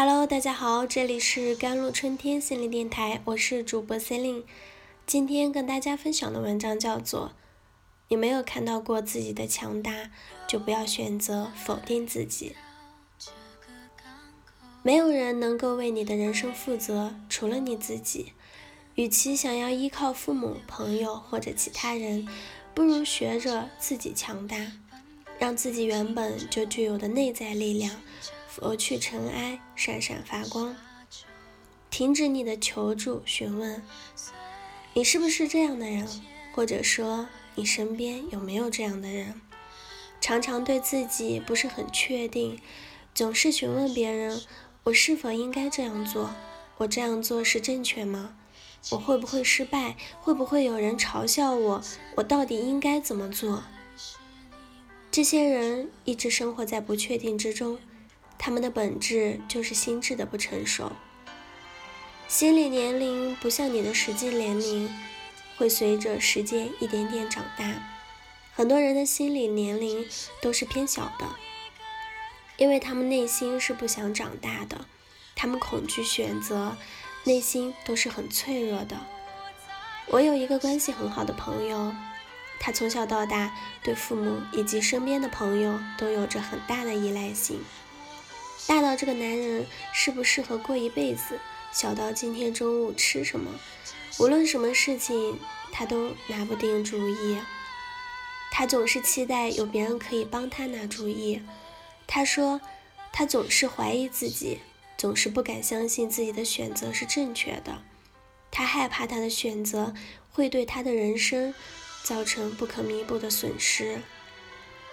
Hello，大家好，这里是甘露春天心理电台，我是主播 Celine。今天跟大家分享的文章叫做《你没有看到过自己的强大，就不要选择否定自己》。没有人能够为你的人生负责，除了你自己。与其想要依靠父母、朋友或者其他人，不如学着自己强大，让自己原本就具有的内在力量。拂去尘埃，闪闪发光。停止你的求助、询问，你是不是这样的人？或者说，你身边有没有这样的人？常常对自己不是很确定，总是询问别人：我是否应该这样做？我这样做是正确吗？我会不会失败？会不会有人嘲笑我？我到底应该怎么做？这些人一直生活在不确定之中。他们的本质就是心智的不成熟，心理年龄不像你的实际年龄，会随着时间一点点长大。很多人的心理年龄都是偏小的，因为他们内心是不想长大的，他们恐惧选择，内心都是很脆弱的。我有一个关系很好的朋友，他从小到大对父母以及身边的朋友都有着很大的依赖性。大到这个男人适不适合过一辈子，小到今天中午吃什么，无论什么事情他都拿不定主意。他总是期待有别人可以帮他拿主意。他说他总是怀疑自己，总是不敢相信自己的选择是正确的。他害怕他的选择会对他的人生造成不可弥补的损失。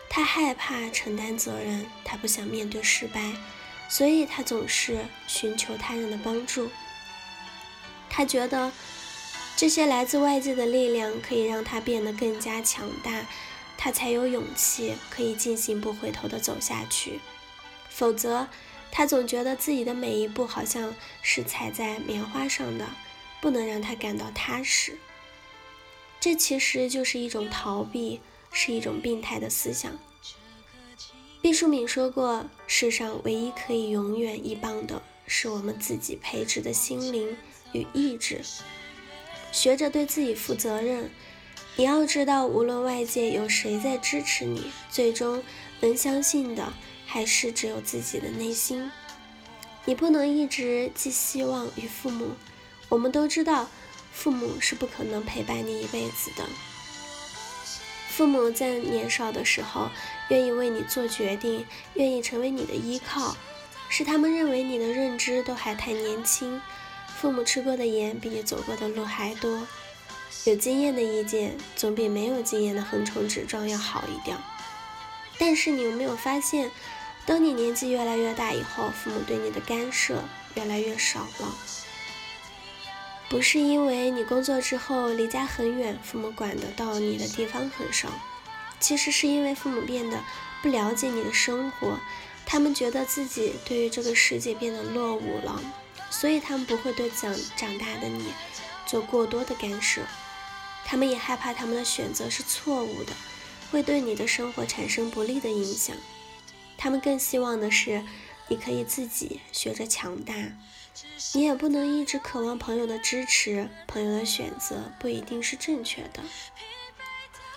他害怕承担责任，他不想面对失败。所以他总是寻求他人的帮助。他觉得这些来自外界的力量可以让他变得更加强大，他才有勇气可以进行不回头的走下去。否则，他总觉得自己的每一步好像是踩在棉花上的，不能让他感到踏实。这其实就是一种逃避，是一种病态的思想。毕淑敏说过：“世上唯一可以永远依傍的，是我们自己培植的心灵与意志。学着对自己负责任。你要知道，无论外界有谁在支持你，最终能相信的还是只有自己的内心。你不能一直寄希望于父母。我们都知道，父母是不可能陪伴你一辈子的。”父母在年少的时候愿意为你做决定，愿意成为你的依靠，是他们认为你的认知都还太年轻。父母吃过的盐比你走过的路还多，有经验的意见总比没有经验的横冲直撞要好一点。但是你有没有发现，当你年纪越来越大以后，父母对你的干涉越来越少了？不是因为你工作之后离家很远，父母管得到你的地方很少，其实是因为父母变得不了解你的生活，他们觉得自己对于这个世界变得落伍了，所以他们不会对长长大的你做过多的干涉，他们也害怕他们的选择是错误的，会对你的生活产生不利的影响，他们更希望的是你可以自己学着强大。你也不能一直渴望朋友的支持，朋友的选择不一定是正确的。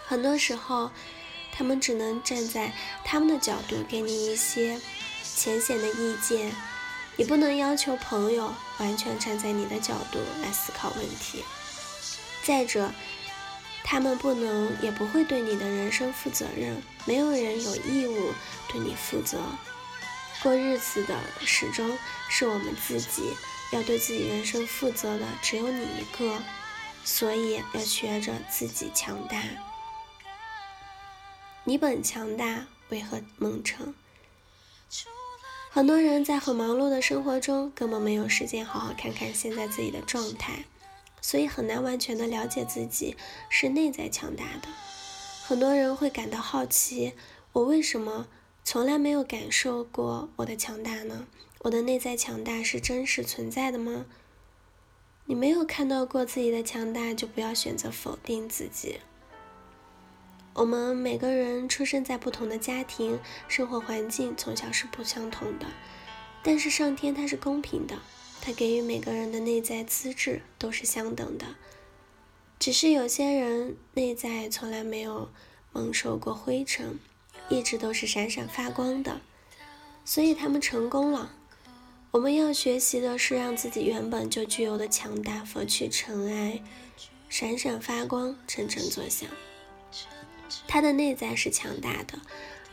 很多时候，他们只能站在他们的角度给你一些浅显的意见。你不能要求朋友完全站在你的角度来思考问题。再者，他们不能也不会对你的人生负责任。没有人有义务对你负责。过日子的始终是我们自己，要对自己人生负责的只有你一个，所以要学着自己强大。你本强大，为何蒙尘？很多人在很忙碌的生活中，根本没有时间好好看看现在自己的状态，所以很难完全的了解自己是内在强大的。很多人会感到好奇，我为什么？从来没有感受过我的强大呢？我的内在强大是真实存在的吗？你没有看到过自己的强大，就不要选择否定自己。我们每个人出生在不同的家庭，生活环境从小是不相同的。但是上天他是公平的，他给予每个人的内在资质都是相等的。只是有些人内在从来没有蒙受过灰尘，一直都是闪闪发光的，所以他们成功了。我们要学习的是让自己原本就具有的强大拂去尘埃，闪闪发光，沉沉作响。他的内在是强大的，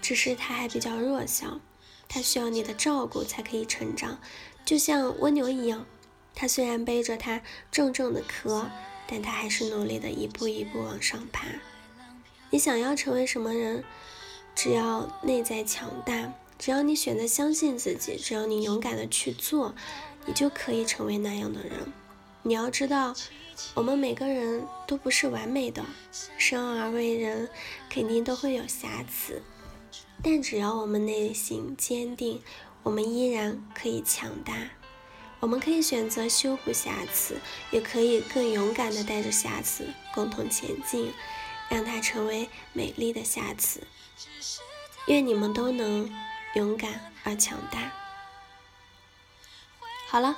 只是他还比较弱小，他需要你的照顾才可以成长，就像蜗牛一样，它虽然背着它重重的壳。但他还是努力的一步一步往上爬。你想要成为什么人？只要内在强大，只要你选择相信自己，只要你勇敢的去做，你就可以成为那样的人。你要知道，我们每个人都不是完美的，生而为人，肯定都会有瑕疵。但只要我们内心坚定，我们依然可以强大。我们可以选择修补瑕疵，也可以更勇敢地带着瑕疵共同前进，让它成为美丽的瑕疵。愿你们都能勇敢而强大。好了，